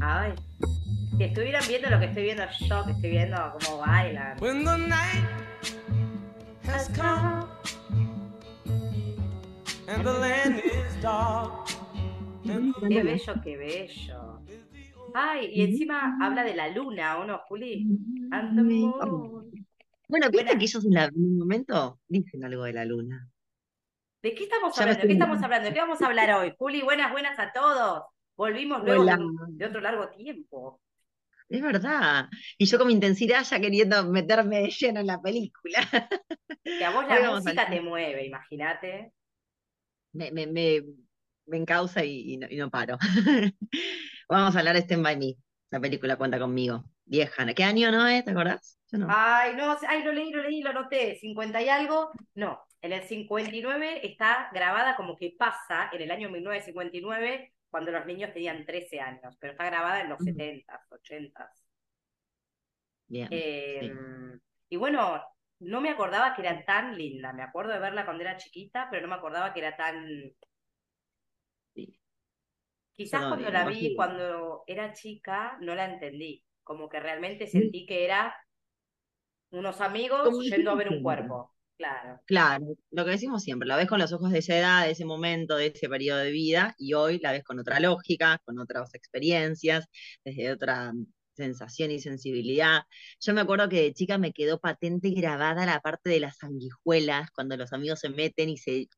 Ay, que estuvieran viendo lo que estoy viendo yo, que estoy viendo cómo bailan. When the night has come and the land is dark. Qué bello, qué bello. Ay, y encima habla de la luna, ¿o no, Juli? And the moon. Bueno, viste que ellos en, la- en un momento dicen algo de la luna. ¿De qué estamos hablando? ¿De qué estamos hablando? ¿De qué vamos a hablar hoy? Juli, buenas, buenas a todos. Volvimos luego de, otro largo tiempo. Es verdad. Y yo con mi intensidad ya queriendo meterme de lleno en la película. Que a vos la a música te mueve, imagínate. Me, me, me, me encausa y, y no, y no paro. Vamos a hablar de Stand By Me. La película cuenta conmigo. Vieja. ¿Qué año no es? ¿Te acordás? Yo no. Ay, no, ay, lo leí, lo leí, lo noté. 50 y algo. No, en el 59 está grabada como que pasa en el año 1959, cuando los niños tenían 13 años, pero está grabada en los Mm. 70s, 80s. Bien. Eh, sí. Y bueno, no me acordaba que era tan linda. Me acuerdo de verla cuando era chiquita, pero no me acordaba que era tan. Sí. Quizás cuando la vi cuando era chica, no la entendí. Como que realmente sentí que era unos amigos Como yendo a ver un cuerpo. Claro. Claro, lo que decimos siempre, la ves con los ojos de esa edad, de ese momento, de ese periodo de vida, y hoy la ves con otra lógica, con otras experiencias, desde otra sensación y sensibilidad. Yo me acuerdo que de chica me quedó patente grabada la parte de las sanguijuelas, cuando los amigos se meten y se,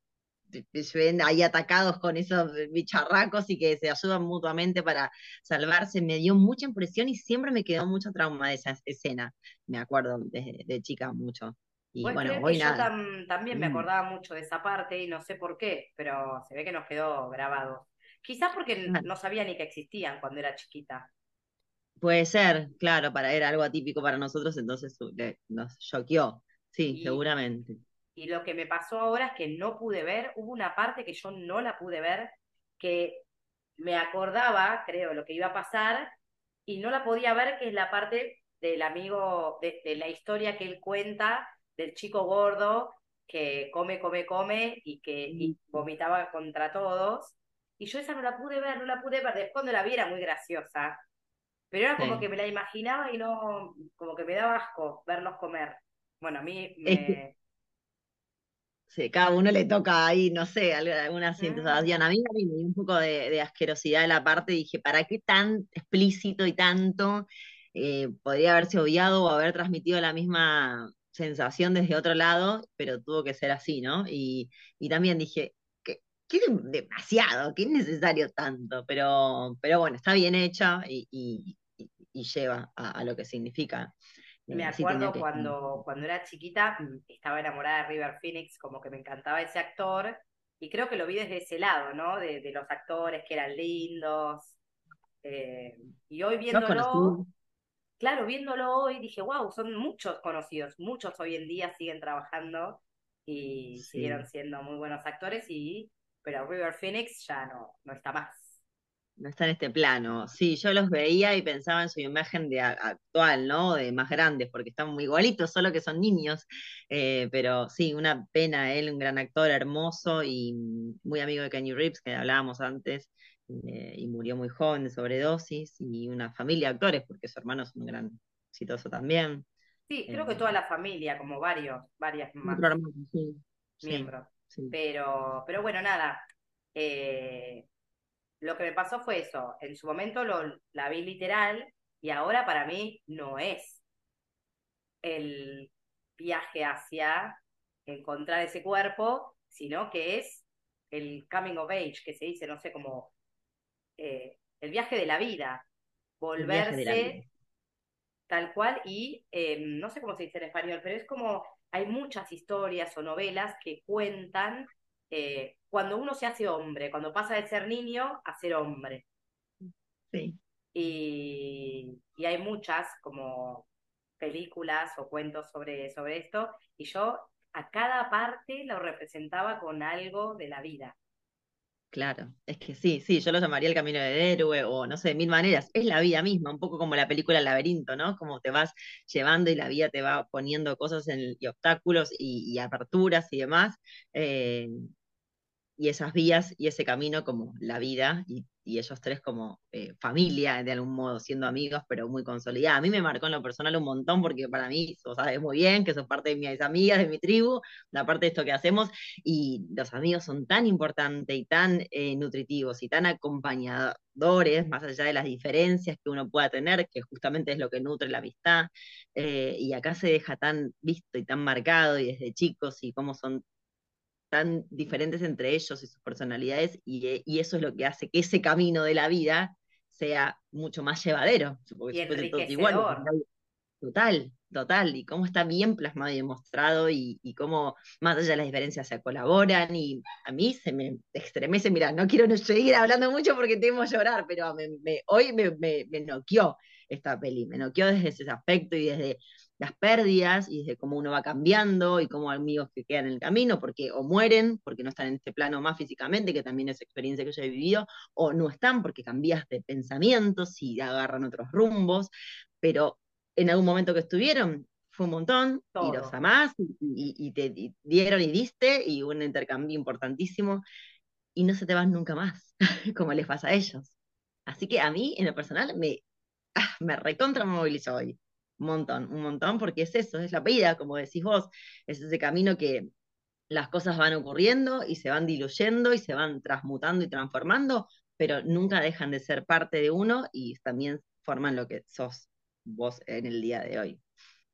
se ven ahí atacados con esos bicharracos y que se ayudan mutuamente para salvarse. Me dio mucha impresión y siempre me quedó mucho trauma de esa escena, me acuerdo de, de chica mucho. Y bueno, hoy yo nada. tam- también me Mm. acordaba mucho de esa parte y no sé por qué, pero se ve que nos quedó grabado. Quizás porque no sabía ni que existían cuando era chiquita. Puede ser, claro, para era algo atípico para nosotros, entonces uh, nos choqueó. Sí, Y- seguramente. Y lo que me pasó ahora es que no pude ver, hubo una parte que yo no la pude ver, que me acordaba, creo, lo que iba a pasar, y no la podía ver, que es la parte del amigo, de, de la historia que él cuenta del chico gordo que come, come, come y que y vomitaba contra todos. Y yo esa no la pude ver, no la pude ver. Después cuando la vi era muy graciosa. Pero era como Sí. que me la imaginaba y no, como que me daba asco verlos comer. Bueno, a mí Es me... que- Sí, cada uno le toca ahí, no sé, alguna sensación. A mí me dio un poco de, de asquerosidad de la parte, dije, ¿para qué tan explícito y tanto? Eh, podría haberse obviado o haber transmitido la misma sensación desde otro lado, pero tuvo que ser así, ¿no? Y, y también dije, ¿qué, qué de- demasiado? ¿Qué es necesario tanto? Pero, pero bueno, está bien hecha y, y- lleva a, a lo que significa. Me Eh, tenía acuerdo que- cuando, cuando era chiquita, mm, estaba enamorada de River Phoenix, como que me encantaba ese actor, y creo que lo vi desde ese lado, ¿no? De, de los actores que eran lindos. eh, y hoy viéndolo. Claro, viéndolo hoy, dije, wow, son muchos conocidos, muchos hoy en día siguen trabajando y Sí. siguieron siendo muy buenos actores, y, pero River Phoenix ya no, no está más. No está en este plano. Sí, yo los veía y pensaba en su imagen de actual, ¿no? De más grandes, porque están muy igualitos, solo que son niños. Eh, pero sí, una pena, él, un gran actor, hermoso y muy amigo de Kenny Reeves, que hablábamos antes, eh, y murió muy joven de sobredosis, y una familia de actores, porque su hermano es un gran exitoso también. Sí, creo Eh, que toda la familia, como varios, varias más. Otro hermano, sí, sí, miembros. sí. Pero, pero bueno, nada. eh, lo que me pasó fue eso. En su momento lo, la vi literal y ahora para mí no es el viaje hacia encontrar ese cuerpo, sino que es el coming of age, que se dice, no sé, como eh, el viaje de la vida. La Volverse vida. tal cual y eh, no sé cómo se dice en español, pero es como hay muchas historias o novelas que cuentan eh, cuando uno se hace hombre, cuando pasa de ser niño a ser hombre. Sí. Y, y hay muchas como películas o cuentos sobre, sobre esto, y yo a cada parte lo representaba con algo de la vida. Claro, es que sí, sí, yo lo llamaría el camino del héroe o no sé, de mil maneras. Es la vida misma, un poco como la película El laberinto, ¿no? Como te vas llevando y la vida te va poniendo cosas y obstáculos y, y aperturas y demás. Eh, y esas vías y ese camino como la vida y, ellos tres como eh, familia, de algún modo, siendo amigos, pero muy consolidada. A mí me marcó en lo personal un montón porque para mí, sabes muy bien que sos parte de mis amigas, de mi tribu, la parte de esto que hacemos, y los amigos son tan importantes y tan eh, nutritivos y tan acompañadores, más allá de las diferencias que uno pueda tener, que justamente es lo que nutre la amistad, eh, y acá se deja tan visto y tan marcado y desde chicos y cómo son tan diferentes entre ellos y sus personalidades, y, y, eso es lo que hace que ese camino de la vida sea mucho más llevadero. Porque y enriquecedor. Igual, total, total, y cómo está bien plasmado y demostrado, y, y, cómo más allá de las diferencias se colaboran, y a mí se me estremece, mira, no quiero seguir hablando mucho porque tengo que llorar, pero me, me, hoy me, me, me noqueó esta peli, me noqueó desde ese aspecto y desde las pérdidas y de cómo uno va cambiando y cómo amigos que quedan en el camino, porque o mueren porque no están en este plano más físicamente, que también es experiencia que yo he vivido, o no están porque cambias de pensamientos y agarran otros rumbos, pero en algún momento que estuvieron fue un montón y los amás y, y, te dieron y diste y un intercambio importantísimo y no se te van nunca más, como les pasa a ellos. Así que a mí, en lo personal, me, ah, me recontra movilizó hoy. Un montón, un montón, porque es eso, es la vida, como decís vos, es ese camino que las cosas van ocurriendo y se van diluyendo y se van transmutando y transformando, pero nunca dejan de ser parte de uno y también forman lo que sos vos en el día de hoy.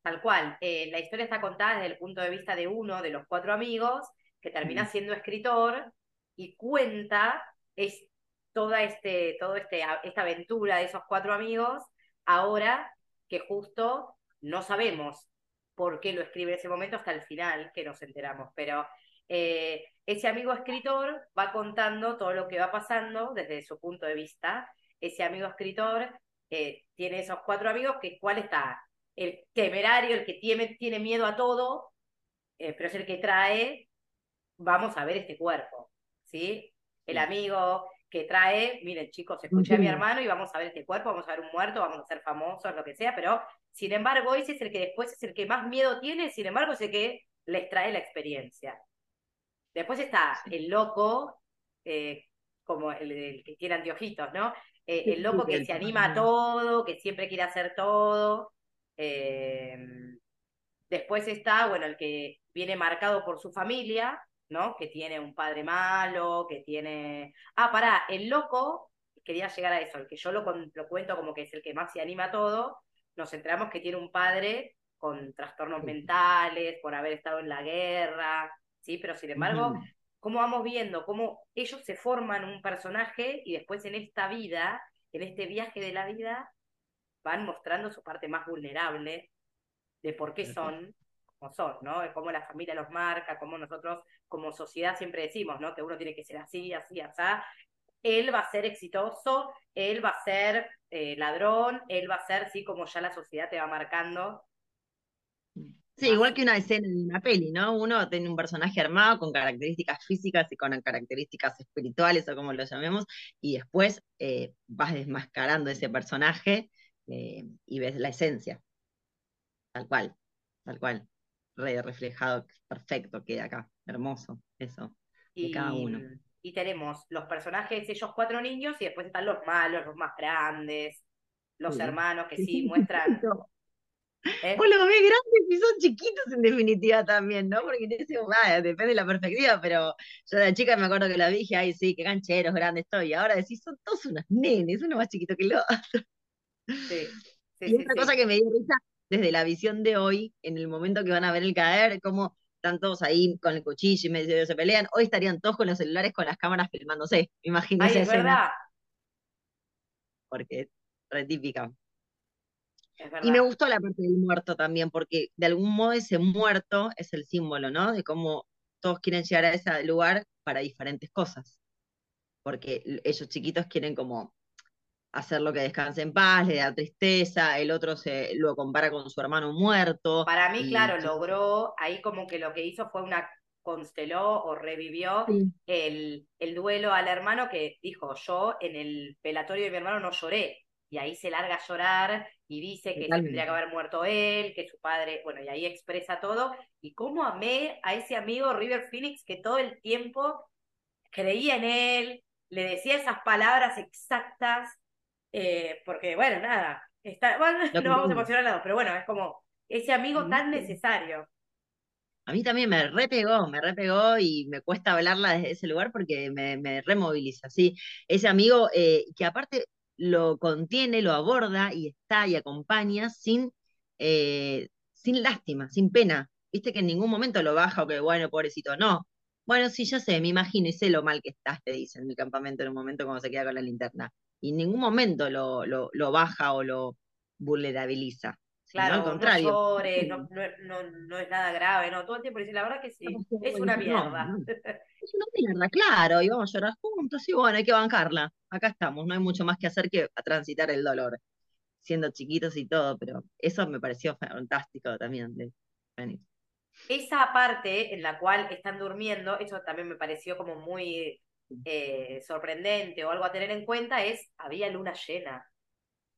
Tal cual, eh, la historia está contada desde el punto de vista de uno de los cuatro amigos que termina siendo escritor y cuenta es toda este, todo este, esta aventura de esos cuatro amigos ahora que justo no sabemos por qué lo escribe en ese momento hasta el final que nos enteramos, pero eh, ese amigo escritor va contando todo lo que va pasando desde su punto de vista. Ese amigo escritor eh, tiene esos cuatro amigos, que cuál está el temerario, el que tiene, tiene miedo a todo, eh, pero es el que trae, vamos a ver este cuerpo, ¿sí? El amigo que trae, miren chicos, escuché a mi hermano y vamos a ver este cuerpo, vamos a ver un muerto, vamos a ser famosos, lo que sea, pero sin embargo ese es el que después es el que más miedo tiene, sin embargo es el que les trae la experiencia. Después está el loco, eh, como el, que tiene anteojitos, ¿no? Eh, el loco que se anima a todo, que siempre quiere hacer todo. Eh, después está, bueno, el que viene marcado por su familia, ¿no? Que tiene un padre malo, que tiene... Ah, pará, el loco, quería llegar a eso, el que yo lo, lo cuento como que es el que más se anima a todo, nos enteramos que tiene un padre con trastornos mentales, por haber estado en la guerra, ¿sí? Pero sin embargo, cómo vamos viendo cómo ellos se forman un personaje y después en esta vida, en este viaje de la vida, van mostrando su parte más vulnerable de por qué son como son, ¿no? De cómo la familia los marca, cómo nosotros como sociedad siempre decimos, ¿no? Que uno tiene que ser así, así, así. Él va a ser exitoso, él va a ser eh, ladrón, él va a ser, sí, como ya la sociedad te va marcando. Sí, igual que una escena de una peli, ¿no? Uno tiene un personaje armado con características físicas y con características espirituales o como lo llamemos, y después eh, vas desmascarando ese personaje eh, y ves la esencia. Tal cual, tal cual re reflejado, perfecto queda acá, hermoso, eso, de cada uno. Y tenemos los personajes, ellos cuatro niños, y después están los malos, los más grandes, los hermanos que sí, muestran. ¿Eh? Vos los ves grandes y son chiquitos en definitiva también, ¿no? Porque ah, depende de la perspectiva, pero yo de chica me acuerdo que la vi dije, ay, sí, qué gancheros grandes estoy. Y ahora decís, son todos unos nenes, uno más chiquito que el otro. Sí. sí y otra cosa que me dio risa desde la visión de hoy, en el momento que van a ver el caer, como están todos ahí con el cuchillo y medio se pelean, hoy estarían todos con los celulares con las cámaras filmándose, imagínense. es verdad. Porque es re típica. Y me gustó la parte del muerto también, porque de algún modo ese muerto es el símbolo, ¿no? De cómo todos quieren llegar a ese lugar para diferentes cosas. Porque ellos chiquitos quieren como hacer lo que descanse en paz, le da tristeza, el otro se lo compara con su hermano muerto. Para mí, claro, logró, ahí como que lo que hizo fue una consteló o revivió el, el duelo al hermano que dijo, yo en el pelatorio de mi hermano no lloré, y ahí se larga a llorar y dice que tendría que haber muerto él, que su padre, bueno, y ahí expresa todo, y cómo amé a ese amigo River Phoenix que todo el tiempo creía en él, le decía esas palabras exactas, eh, porque bueno, nada, está, bueno, vamos a emocionar los dos, pero bueno, es como ese amigo tan Sí. necesario. A mí también me repegó, me repegó y me cuesta hablarla desde ese lugar porque me, me removiliza, ¿sí? Ese amigo eh, que aparte lo contiene, lo aborda y está y acompaña sin, eh, sin lástima, sin pena. Viste que en ningún momento lo baja o que, bueno, pobrecito, no. Bueno, sí, yo sé, me imagino y sé lo mal que estás, te dice en el campamento en un momento cuando se queda con la linterna. Y en ningún momento lo, lo, lo baja o lo vulnerabiliza, al Claro, no llores, no, no, no, no es nada grave, no, todo el tiempo dice, la verdad que sí, es una mierda. Es una mierda, claro, y vamos a llorar juntos, y bueno, hay que bancarla. Acá estamos, no hay mucho más que hacer que a transitar el dolor, siendo chiquitos y todo, pero eso me pareció fantástico también de Fénix. Esa parte en la cual están durmiendo, eso también me pareció como muy eh, sorprendente o algo a tener en cuenta, es, había luna llena.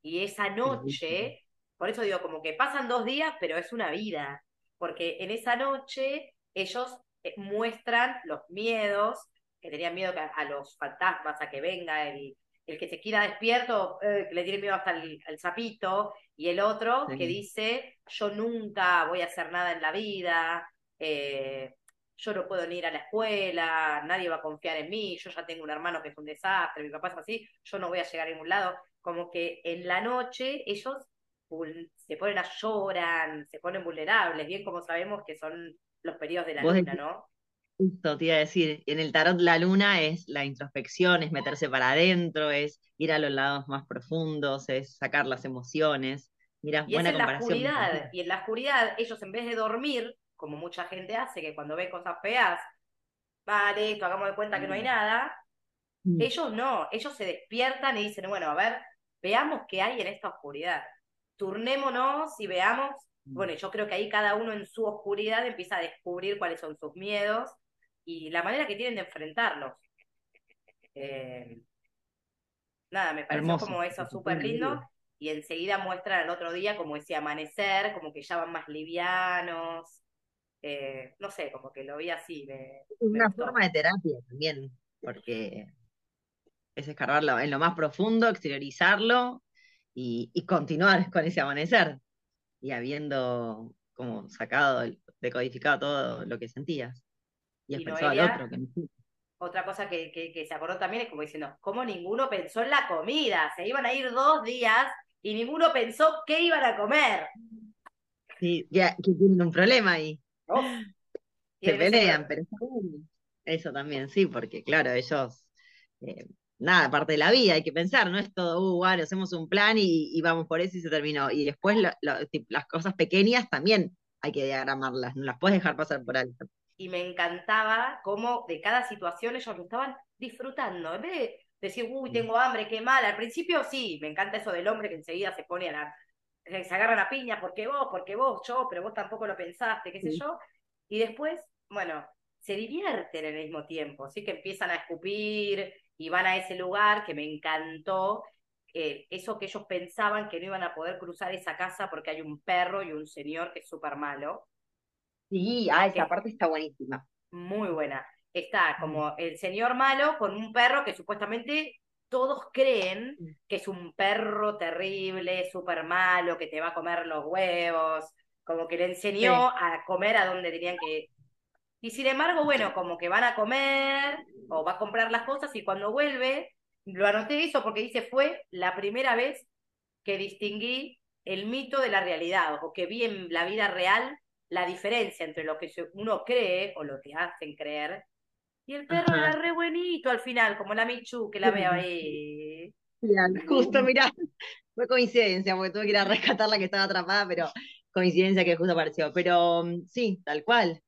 Y esa noche, por eso digo, como que pasan dos días, pero es una vida, porque en esa noche ellos eh, muestran los miedos, que tenían miedo a, los fantasmas, a que venga el, el que se quiera despierto, eh, que le tiene miedo hasta el, al sapito, y el otro Sí. que dice, yo nunca voy a hacer nada en la vida, eh, yo no puedo ni ir a la escuela, nadie va a confiar en mí, yo ya tengo un hermano que es un desastre, mi papá es así, yo no voy a llegar a ningún lado. Como que en la noche ellos se ponen a lloran, se ponen vulnerables, bien como sabemos que son los periodos de la luna, decís- ¿no? Justo te iba a decir, en el tarot la luna es la introspección, es meterse para adentro, es ir a los lados más profundos, es sacar las emociones. Mira, Y es en la comparación. oscuridad, y en la oscuridad ellos en vez de dormir, como mucha gente hace, que cuando ve cosas feas, vale, esto, hagamos de cuenta que no hay nada, Mm. ellos no, ellos se despiertan y dicen, bueno, a ver, veamos qué hay en esta oscuridad. Turnémonos y veamos, bueno, yo creo que ahí cada uno en su oscuridad empieza a descubrir cuáles son sus miedos y la manera que tienen de enfrentarlos. Eh, nada, me pareció Hermoso. como eso súper lindo y enseguida muestran al otro día como ese amanecer, como que ya van más livianos, eh, no sé, como que lo vi así, me, una forma de terapia también, porque es escarbarlo en lo más profundo, exteriorizarlo y, y continuar con ese amanecer. Y habiendo como sacado, decodificado todo lo que sentías. Y Y expresado al otro. Que otra cosa que, que, que se acordó también es como diciendo, ¿cómo ninguno pensó en la comida? Se iban a ir dos días y ninguno pensó qué iban a comer. Sí, que, que tienen un problema ahí. Se pelean, pero. Eso también, sí, porque claro, ellos, eh, nada, parte de la vida, hay que pensar, no es todo, uh, bueno, hacemos un plan y, y vamos por eso y se terminó. Y después lo- lo- tip- las cosas pequeñas también hay que diagramarlas, no las puedes dejar pasar por alto. y me encantaba cómo de cada situación ellos lo estaban disfrutando. En vez de decir, uy, tengo hambre, qué mal. Al principio sí, me encanta eso del hombre que enseguida se pone a la. Se agarran a piña, porque vos, porque vos, yo, pero vos tampoco lo pensaste, qué sé Sí. yo. Y después, bueno, se divierten al mismo tiempo, así que empiezan a escupir y van a ese lugar que me encantó. eh, eso que ellos pensaban que no iban a poder cruzar esa casa porque hay un perro y un señor que es súper malo. Sí, ah, esa parte está buenísima. Muy buena. Está como el señor malo con un perro que supuestamente todos creen que es un perro terrible, súper malo, que te va a comer los huevos, como que le enseñó a comer a donde tenían que... Y sin embargo, bueno, como que van a comer o va a comprar las cosas y cuando vuelve, lo anoté eso porque dice, fue la primera vez que distinguí el mito de la realidad o que vi en la vida real la diferencia entre lo que uno cree o lo que hacen creer. Y el perro Ajá. era re buenito al final, como la Michu que la veo ahí. Justo, mirá, fue coincidencia, porque tuve que ir a rescatar la que estaba atrapada, pero coincidencia que justo apareció. Pero mm, sí, tal cual.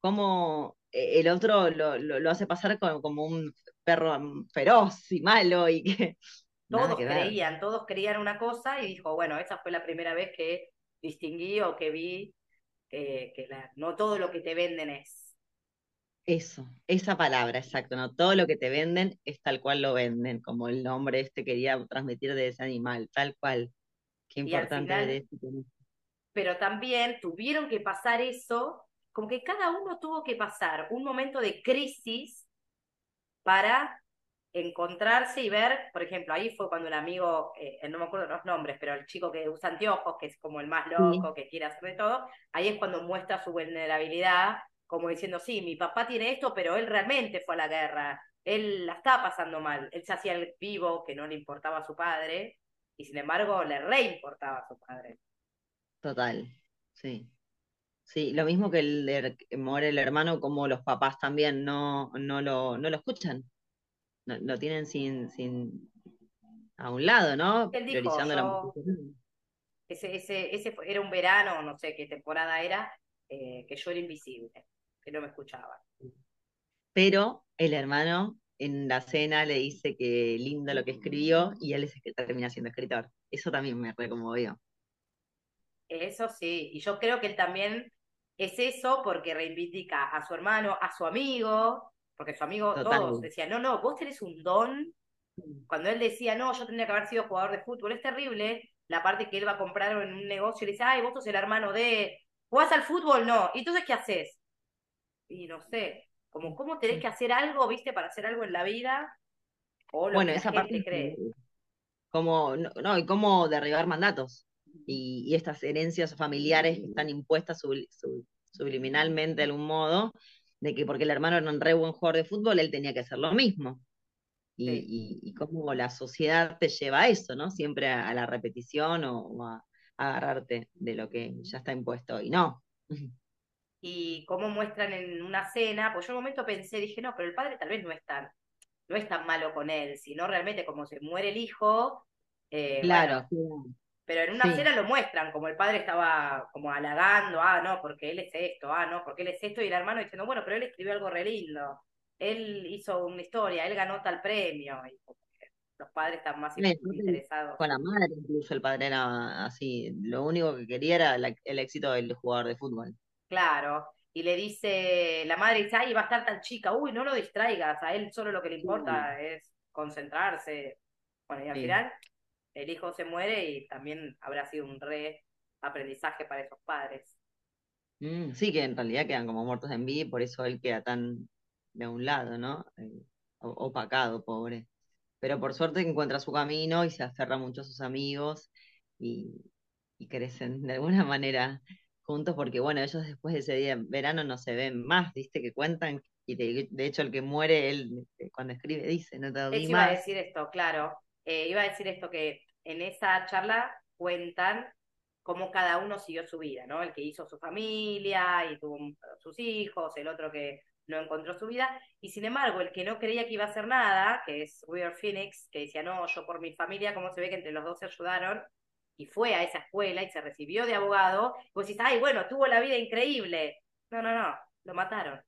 Como eh, el otro lo, lo, lo hace pasar como, como un perro mm, feroz y malo y que Todos que ver. creían, todos creían una cosa y dijo, bueno, esa fue la primera vez que distinguí o que vi que, que la- no todo lo que te venden es. Eso, esa palabra, exacto, ¿no? Todo lo que te venden es tal cual lo venden, como el nombre este quería transmitir de ese animal, tal cual. Qué importante ver final, eso. pero también tuvieron que pasar eso, como que cada uno tuvo que pasar un momento de crisis para encontrarse y ver, por ejemplo, ahí fue cuando el amigo, eh, no me acuerdo los nombres, pero el chico que usa anteojos, que es como el más loco, que quiere hacer de todo, ahí es cuando muestra su vulnerabilidad, como diciendo, sí, mi papá tiene esto, pero él realmente fue a la guerra, él la estaba pasando mal, él se hacía el vivo, que no le importaba a su padre, y sin embargo le reimportaba a su padre. Total, sí. Sí, lo mismo que el muere el hermano, como los papás también no, no, lo, no lo escuchan. lo tienen sin, sin a un lado, ¿no? Él dijo, Priorizando ese, ese, ese era un verano, no sé qué temporada era, eh, que yo era invisible, que no me escuchaba. Pero el hermano en la cena le dice que lindo lo que escribió y él es el que termina siendo escritor. Eso también me reconmovió. Eso sí, y yo creo que él también es eso porque reivindica a su hermano, a su amigo, porque su amigo todos decían, no, no, vos tenés un don. Cuando él decía, no, yo tendría que haber sido jugador de fútbol, es terrible la parte que él va a comprar en un negocio y le dice, ay, vos sos el hermano de, ¿jugás al fútbol? No. ¿Y entonces qué haces? Y no sé, como cómo tenés que hacer algo, viste, para hacer algo en la vida, o lo bueno, que esa parte cree. Como, no, y cómo derribar mandatos y, estas herencias familiares que están impuestas subliminalmente de algún modo, de que porque el hermano era un re buen jugador de fútbol, él tenía que hacer lo mismo. Y, cómo la sociedad te lleva a eso, ¿no? Siempre a, la repetición o, a, agarrarte de lo que ya está impuesto. Y no. Y cómo muestran en una cena, pues yo en un momento pensé, dije, no, pero el padre tal vez no es tan, no es tan malo con él, sino realmente como se muere el hijo. Eh, claro, pero en una cena lo muestran, como el padre estaba como halagando, ah, no, porque él es esto, ah, no, porque él es esto, y el hermano diciendo, bueno, pero él escribió algo re lindo, él hizo una historia, él ganó tal premio, y los padres están más interesados. Con la madre incluso el padre era así, lo único que quería era el éxito del jugador de fútbol. Claro, y le dice, la madre dice, ay, va a estar tan chica, uy, no lo distraigas, a él solo lo que le importa es concentrarse. Bueno, y al final el hijo se muere y también habrá sido un re aprendizaje para esos padres. Mm, sí, que en realidad quedan como muertos en vida y por eso él queda tan de un lado, ¿no? Eh, opacado, pobre. Pero por suerte encuentra su camino y se aferra mucho a sus amigos y, crecen de alguna manera juntos porque, bueno, ellos después de ese día en verano no se ven más, ¿viste? Que cuentan y de, hecho el que muere, él eh, cuando escribe dice, no te iba a decir esto, claro. Eh, iba a decir esto que en esa charla cuentan cómo cada uno siguió su vida, ¿no? El que hizo su familia y tuvo sus hijos, el otro que no encontró su vida, y sin embargo, el que no creía que iba a hacer nada, que es Weird Phoenix, que decía, no, yo por mi familia, ¿cómo se ve que entre los dos se ayudaron? Y fue a esa escuela y se recibió de abogado, y vos decís, ay, bueno, tuvo la vida increíble. No, no, no, lo mataron.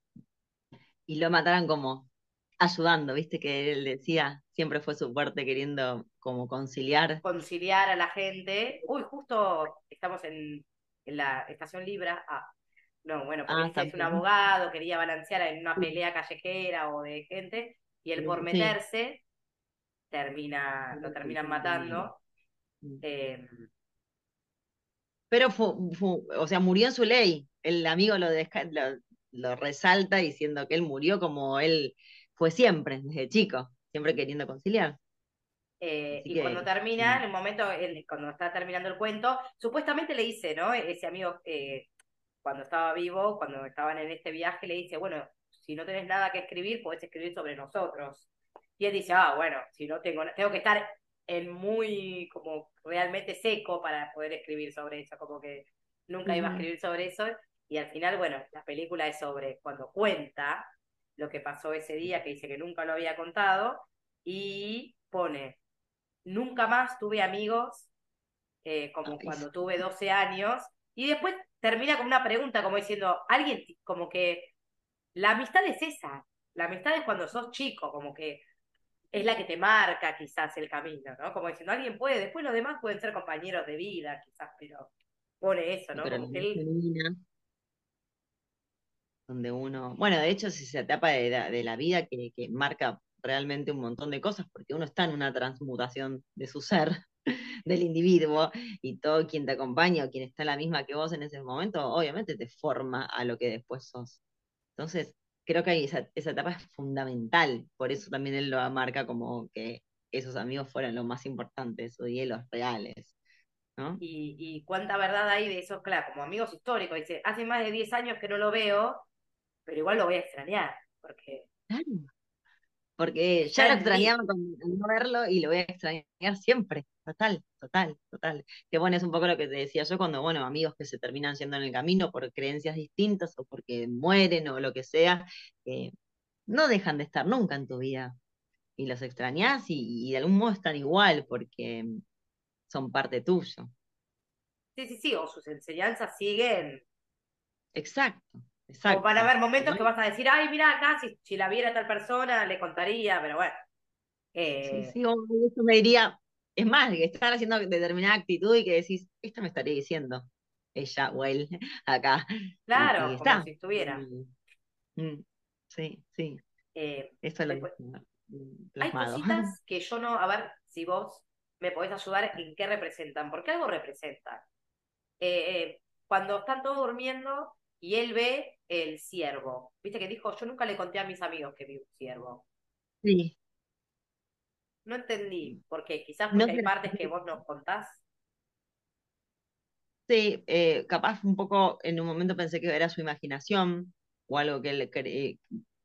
Y lo mataron como ayudando, viste que él decía, siempre fue su fuerte queriendo como conciliar. Conciliar a la gente. Uy, justo estamos en, la estación Libra. Ah, no, bueno, porque ah, es un abogado, quería balancear en una pelea callejera o de gente, y él por meterse termina, lo terminan matando. Em, Pero fue, o sea, murió en su ley. El amigo lo, lo, lo resalta diciendo que él murió como él fue siempre, desde chico, siempre queriendo conciliar. Eh, y cuando termina, en el momento, cuando está terminando el cuento, supuestamente le dice, ¿no? Ese amigo, eh, cuando estaba vivo, cuando estaban en este viaje, le dice, bueno, si no tenés nada que escribir, podés escribir sobre nosotros. Y él dice, ah, bueno, si no tengo, tengo que estar en muy, como realmente seco para poder escribir sobre eso, como que nunca iba a escribir sobre eso. Y al final, bueno, la película es sobre cuando cuenta lo que pasó ese día, que dice que nunca lo había contado, y pone, nunca más tuve amigos eh, como cuando tuve 12 años, y después termina con una pregunta como diciendo, alguien como que la amistad es esa, la amistad es cuando sos chico, como que es la que te marca quizás el camino, ¿no? Como diciendo, alguien puede, después los demás pueden ser compañeros de vida, quizás, pero pone eso, ¿no? donde uno, bueno, de hecho es esa etapa de, de la vida que, que, marca realmente un montón de cosas, porque uno está en una transmutación de su ser, del individuo, y todo quien te acompaña o quien está la misma que vos en ese momento, obviamente te forma a lo que después sos. Entonces, creo que esa, esa etapa es fundamental, por eso también él lo marca como que esos amigos fueron lo más importante, esos hielos reales. ¿no? Y, y cuánta verdad hay de esos, claro, como amigos históricos. Dice, hace más de 10 años que no lo veo, pero igual lo voy a extrañar, porque Claro. Porque ya lo extrañaba con no verlo y lo voy a extrañar siempre. Total, total, total. Que bueno, es un poco lo que te decía yo cuando, bueno, amigos que se terminan yendo en el camino por creencias distintas o porque mueren o lo que sea, eh, no dejan de estar nunca en tu vida. Y los extrañás y, y de algún modo están igual porque son parte tuyo. sí, sí, sí, o sus enseñanzas siguen. Exacto, O exacto. van a haber momentos que vas a decir, ay, mira acá, si, si la viera tal persona, le contaría, pero bueno. Sí, Eh, sí, o eso me diría, es más, que estar haciendo determinada actitud y que decís, esto me estaría diciendo ella o él acá. Claro, como está. si estuviera. Mm, mm, sí, sí, Eh, eso lo después, tengo hay plasmado. cositas que yo no, a ver si vos me podés ayudar en qué representan, porque algo representan. Eh, eh, cuando están todos durmiendo y él ve el ciervo, viste que dijo, yo nunca le conté a mis amigos que vi un ciervo. Sí, No entendí, porque quizás no porque hay partes que vos nos contás. sí, eh, capaz un poco en un momento pensé que era su imaginación o algo que él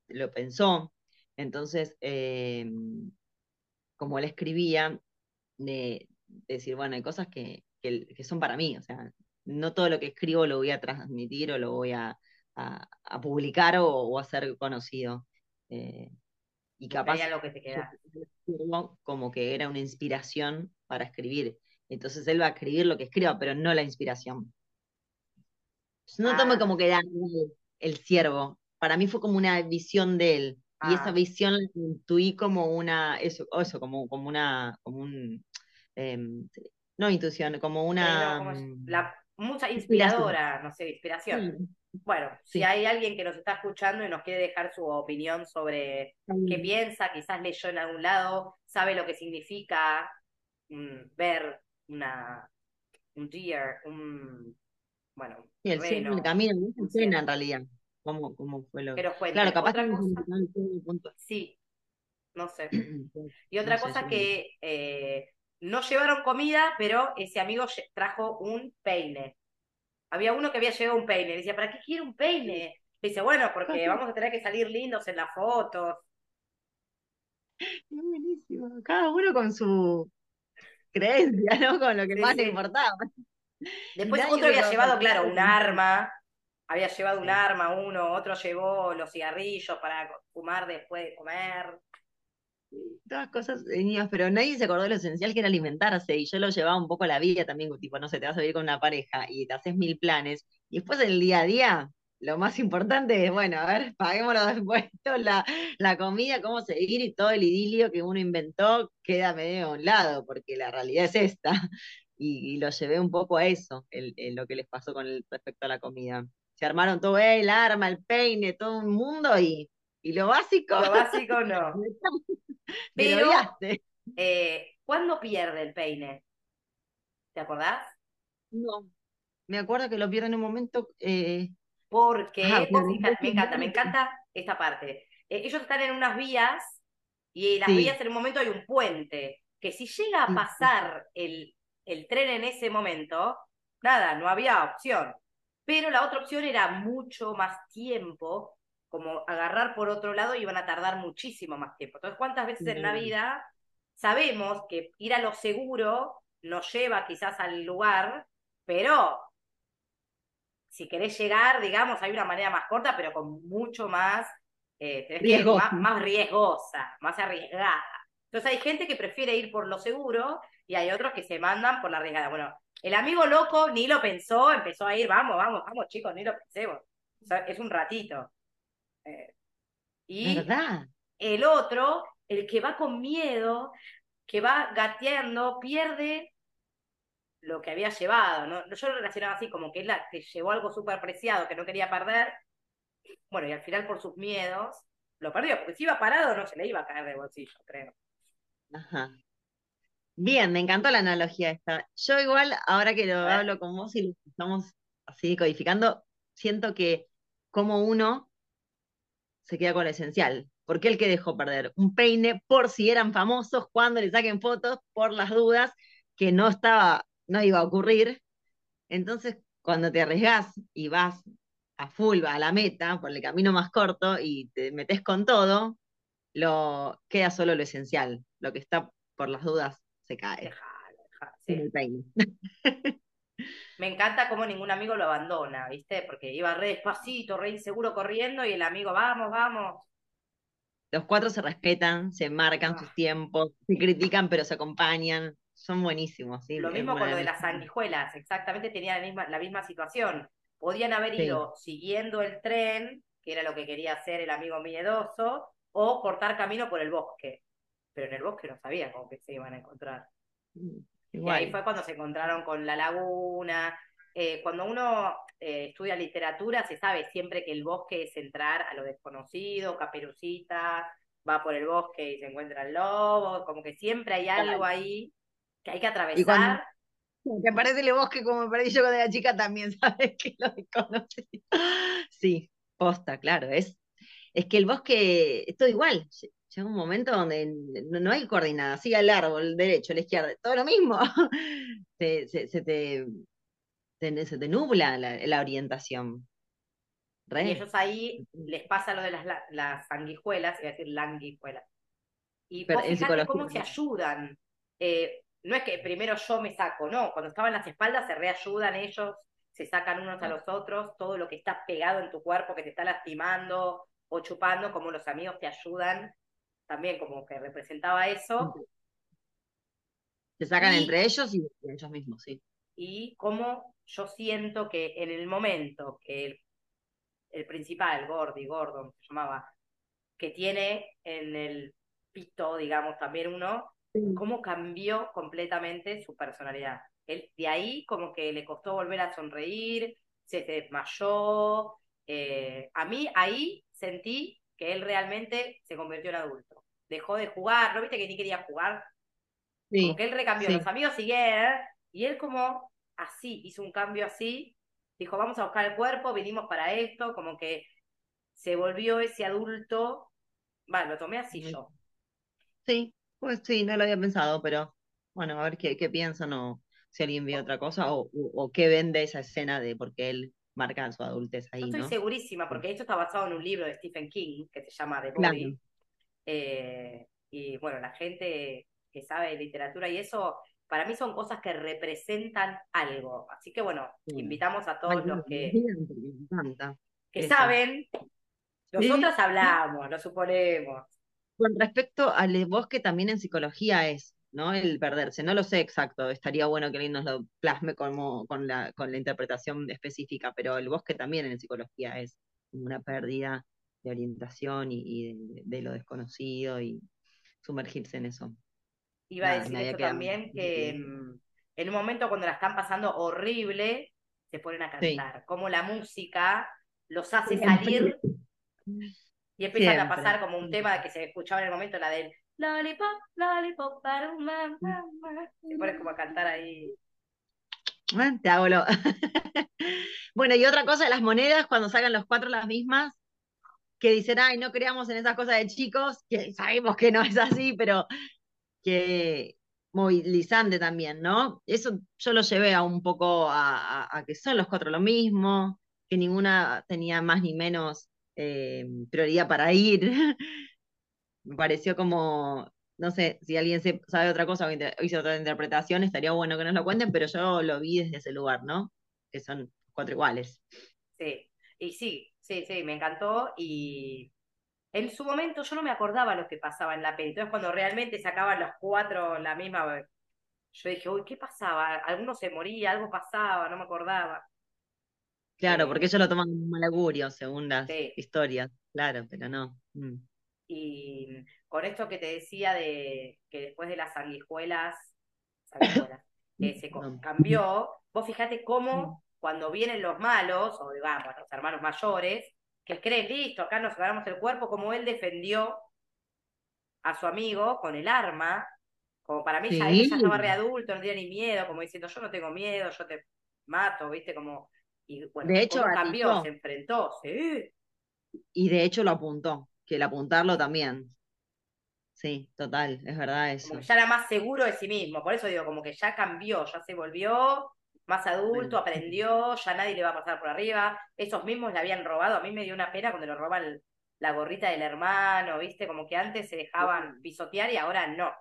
lo pensó. Entonces, eh, como él escribía, de, de decir, bueno, hay cosas que, que, que son para mí, o sea, no todo lo que escribo lo voy a transmitir o lo voy a, a- a publicar o, o hacer conocido. Eh, y capaz algo que te queda. yo como que era una inspiración para escribir. Entonces él va a escribir lo que escriba, pero no la inspiración. No Ah, como que era él, el siervo. Para mí fue como una visión de él. Y esa ah, visión la intuí como una, eso, eso, como, como una, como un, em, no intuición, como sí, no, una como es- la, mucha inspiradora, no sé, inspiración. Sí, Bueno, si hay alguien que nos está escuchando y nos quiere dejar su opinión sobre qué piensa, quizás leyó en algún lado, sabe lo que significa mm, ver una, un deer, un, bueno, un Sí, el en el reno, camino, no se en realidad. ¿Cómo, cómo fue lo nos Claro, capaz Otra cosa, no sí, no sé. Y otra sé, cosa que eh, no llevaron comida, pero ese amigo trajo un peine. Había uno que había llevado un peine. Decía, ¿para qué quiere un peine? Dice, bueno, porque vamos a tener que salir lindos en las fotos. Es buenísimo. Cada uno con su creencia, ¿no? Con lo que Sí, más le importaba. Después nadie otro había llevado, claro, un arma. Había llevado un arma uno, otro llevó los cigarrillos para fumar después de comer. Todas cosas niños, pero nadie se acordó de lo esencial que era alimentarse. Y yo lo llevaba un poco a la vida también, tipo, no sé, te vas a vivir con una pareja y te haces mil planes. Y después del día a día, lo más importante es, bueno, a ver, paguemos los impuestos, la, la comida, cómo seguir y todo el idilio que uno inventó queda medio a un lado, porque la realidad es esta. Y, y lo llevé un poco a eso, el, el- lo que les pasó con el, respecto a la comida. Se armaron todo, eh, el arma, el peine, todo un mundo y, y lo básico, Lo básico no. Pero, eh, ¿cuándo pierde el peine? ¿Te acordás? No, me acuerdo que lo pierdo en un momento. Eh, Porque, me encanta, me encanta esta parte. Eh, ellos están en unas vías y las Sí. vías en un momento hay un puente, que si llega a pasar el, el tren en ese momento, nada, no había opción. Pero la otra opción era mucho más tiempo, como agarrar por otro lado y iban a tardar muchísimo más tiempo. Entonces, ¿cuántas veces en la vida sabemos que ir a lo seguro nos lleva quizás al lugar, pero si querés llegar, digamos, hay una manera más corta, pero con mucho más, eh, tenés que más, más riesgosa, más arriesgada. Entonces hay gente que prefiere ir por lo seguro y hay otros que se mandan por la arriesgada. Bueno, el amigo loco ni lo pensó, empezó a ir, vamos, vamos, vamos chicos, ni lo pensemos. O sea, es un ratito. Eh, y ¿Verdad? el otro, el que va con miedo, que va gateando, pierde lo que había llevado, ¿no? Yo lo relacionaba así, como que él que llevó algo súper preciado que no quería perder, bueno, y al final por sus miedos lo perdió, porque si iba parado no se le iba a caer de bolsillo, creo. Ajá. Bien, me encantó la analogía esta. Yo igual, ahora que lo hablo con vos y lo estamos así codificando, siento que como uno se queda con lo esencial. Porque el que dejó perder un peine por si eran famosos cuando le saquen fotos, por las dudas, que no estaba, no iba a ocurrir. Entonces, cuando te arriesgas y vas a full, a la meta, por el camino más corto y te metes con todo, lo, queda solo lo esencial. Lo que está por las dudas se cae. el peine. Me encanta cómo ningún amigo lo abandona, ¿viste? Porque iba re despacito, re inseguro corriendo y el amigo, vamos, vamos. Los cuatro se respetan, se marcan sus ah. tiempos, se critican pero se acompañan. Son buenísimos. ¿sí? Lo mismo con lo de las sanguijuelas, exactamente tenía la misma, la misma situación. Podían haber ido siguiendo el tren, que era lo que quería hacer el amigo miedoso, o cortar camino por el bosque. Pero en el bosque no sabía cómo que se iban a encontrar. Mm. Y ahí fue cuando se encontraron con la laguna. Eh, cuando uno eh, estudia literatura, se sabe siempre que el bosque es entrar a lo desconocido, caperucita, va por el bosque y se encuentra el lobo, como que siempre hay algo ahí que hay que atravesar. Que aparece el bosque como me perdí yo cuando era chica también, ¿sabes? Que lo desconocí. Sí, posta, claro, es, es que el bosque es todo igual, llega un momento donde no, hay coordinada, sigue el árbol, derecho, la izquierda, todo lo mismo. se, se, te, se, te nubla la, orientación. Y ellos ahí les pasa lo de las, las sanguijuelas, iba a decir languijuelas. Y Pero, cómo se ayudan. Eh, no es que primero yo me saco, no, cuando estaban las espaldas se reayudan ellos, se sacan unos a los otros, todo lo que está pegado en tu cuerpo que te está lastimando o chupando, como los amigos te ayudan también como que representaba eso. Se sacan entre ellos y ellos mismos, sí. Y como yo siento que en el momento que el, el principal, Gordy, Gordon, se llamaba, que tiene en el pito, digamos, también uno, cómo cambió completamente su personalidad. Él, de ahí como que le costó volver a sonreír, se desmayó. Eh, a mí ahí sentí que él realmente se convirtió en adulto. Dejó de jugar, ¿no viste que ni quería jugar? Sí, él recambió, los amigos siguieron, y él como así, hizo un cambio así, dijo, vamos a buscar el cuerpo, vinimos para esto, como que se volvió ese adulto, bueno, lo tomé así yo. Sí, pues sí, no lo había pensado, pero bueno, a ver qué, qué piensan o si alguien ve otra cosa o, o, qué vende esa escena de porque él marca su adultez ahí. estoy segurísima, porque esto está basado en un libro de Stephen King que se llama The Body. Eh, y bueno, la gente que sabe de literatura y eso, para mí son cosas que representan algo. Así que bueno, invitamos a todos los que, que saben. Nosotros hablamos, lo suponemos. Con respecto al bosque, también en psicología es ¿no? El perderse. No lo sé exacto, estaría bueno que alguien nos lo plasme como, con, la, con la interpretación específica, pero el bosque también en psicología es una pérdida de orientación y, de, lo desconocido y sumergirse en eso. Iba a decir esto también que mm, en un momento cuando la están pasando horrible, se ponen a cantar. Como la música los hace salir y empiezan a pasar como un tema que se escuchaba en el momento, la del Lollipop, lollipop, para un Se pones como a cantar ahí. Ah, te hago lo. bueno, y otra cosa de las monedas, cuando sacan los cuatro las mismas, que dicen, ay, no creamos en esas cosas de chicos, que sabemos que no es así, pero que movilizante también, ¿no? Eso yo lo llevé a un poco a, que son los cuatro lo mismo, que ninguna tenía más ni menos eh, prioridad para ir. me pareció como, no sé, si alguien sabe otra cosa o hizo otra interpretación, estaría bueno que nos lo cuenten, pero yo lo vi desde ese lugar, ¿no? Que son cuatro iguales. Sí, y sí, sí, sí, me encantó y en su momento yo no me acordaba lo que pasaba en la peli, entonces cuando realmente sacaban los cuatro la misma, yo dije, uy, ¿qué pasaba? Alguno se moría, algo pasaba, no me acordaba. Claro, eh, porque ellos lo toman como mal augurio, según las historias, claro, pero no. Mm. Y con esto que te decía de que después de las sanguijuelas, se cambió, vos fíjate cómo cuando vienen los malos, o digamos, los hermanos mayores, que creen, listo, acá nos agarramos el cuerpo, como él defendió a su amigo con el arma, como para mí ya ella estaba readulto, no tenía ni miedo, como diciendo, yo no tengo miedo, yo te mato, viste, como... Y bueno, de hecho, cambió, se enfrentó, sí. Y de hecho lo apuntó, que el apuntarlo también. Sí, total, es verdad eso. Como que ya era más seguro de sí mismo. Por eso digo, como que ya cambió, ya se volvió más adulto, aprendió, ya nadie le va a pasar por arriba. Esos mismos le habían robado. A mí me dio una pena cuando le roban la gorrita del hermano, ¿viste? Como que antes se dejaban pisotear y ahora no.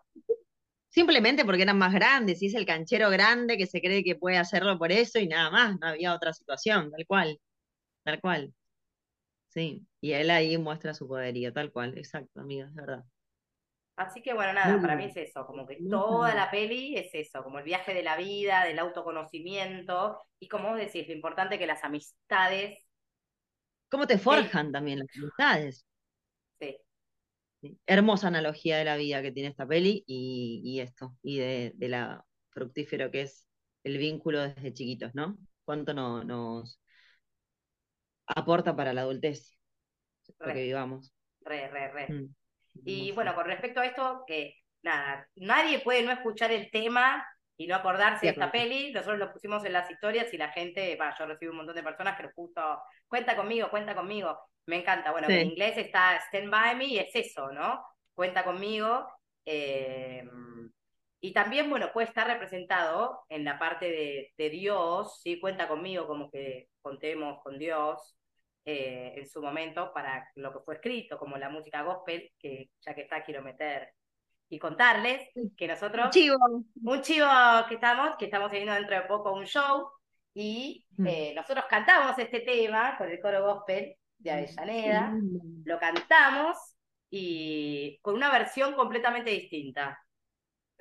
Simplemente porque eran más grandes, y es el canchero grande que se cree que puede hacerlo por eso y nada más, no había otra situación, tal cual, tal cual. Sí, y él ahí muestra su poderío, tal cual, exacto, amiga, es verdad. Así que bueno, nada, para mí es eso, como que toda la peli es eso, como el viaje de la vida, del autoconocimiento, y como vos decís, lo importante que las amistades... ¿Cómo te forjan también las amistades? Sí. Hermosa analogía de la vida que tiene esta peli y, esto, y de, la fructífero que es el vínculo desde chiquitos, ¿no? Cuánto no, nos aporta para la adultez, lo que vivamos. Re, re, re. Mm. Y bueno, con respecto a esto, que nada, nadie puede no escuchar el tema y no acordarse de esta peli. Nosotros lo pusimos en las historias y la gente, va, yo recibo un montón de personas que puso, cuenta conmigo, cuenta conmigo. Me encanta. Bueno, en inglés está Stand By Me y es eso, ¿no? Cuenta conmigo. Eh, y también, bueno, puede estar representado en la parte de, de Dios, ¿sí? Cuenta conmigo, como que contemos con Dios. Eh, en su momento para lo que fue escrito, como la música gospel, que ya que está quiero meter y contarles que nosotros... Un chivo. Un chivo que estamos, que estamos teniendo dentro de poco un show y mm. eh, nosotros cantamos este tema con el coro gospel de Avellaneda, lo cantamos y con una versión completamente distinta,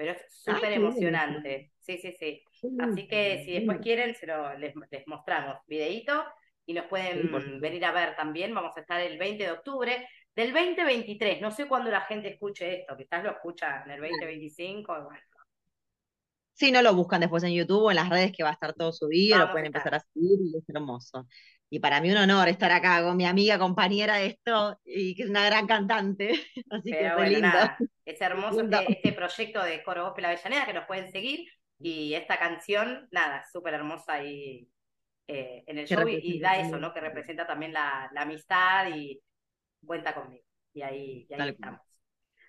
pero es súper emocionante. Sí, sí, sí. Así que si después quieren, se lo, les, les mostramos videíto y nos pueden venir a ver también. Vamos a estar el 20 de octubre del 2023. No sé cuándo la gente escuche esto, quizás lo escucha en el 2025. Bueno. Sí, no lo buscan después en YouTube o en las redes que va a estar todo subido, lo pueden empezar a seguir y es hermoso. Y para mí un honor estar acá con mi amiga, compañera de esto y que es una gran cantante. Así que es lindo. es hermoso este, este, proyecto de Coro Gospel Avellaneda que nos pueden seguir y esta canción, nada, súper hermosa y eh, en el show y, da eso, ¿no? Que representa también la, amistad y cuenta conmigo. Y ahí, estamos.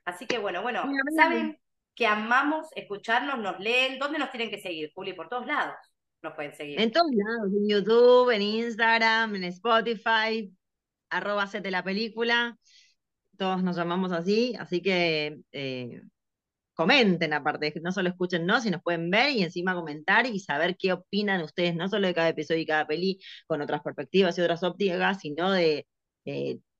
Así que bueno, bueno, saben que amamos escucharnos, nos leen. ¿Dónde nos tienen que seguir, Juli? Por todos lados nos pueden seguir. En todos lados, en YouTube, en Instagram, en Spotify, arroba sete la película. Todos nos llamamos así, así que eh, comenten aparte, no solo escuchen, no, si nos pueden ver y encima comentar y saber qué opinan ustedes, no solo de cada episodio y cada peli, con otras perspectivas y otras ópticas, sino de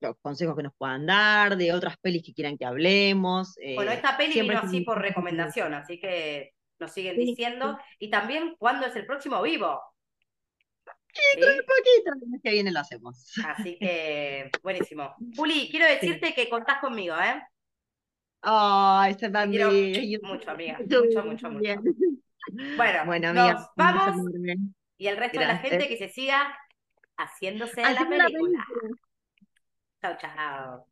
los consejos que nos puedan dar, de otras pelis que quieran que hablemos. Eh, bueno, esta peli vino así por recomendación, así que nos siguen diciendo. Y también, ¿cuándo es el próximo vivo? Sí, poquito, el mes que viene lo hacemos. Así que, buenísimo. Juli, quiero decirte que contás conmigo, ¿eh? Ay, este quiero mucho, amiga. Mucho, mucho, mucho. Bueno, nos vamos. Y el resto de la gente que se siga haciéndose la película. Chao, chao.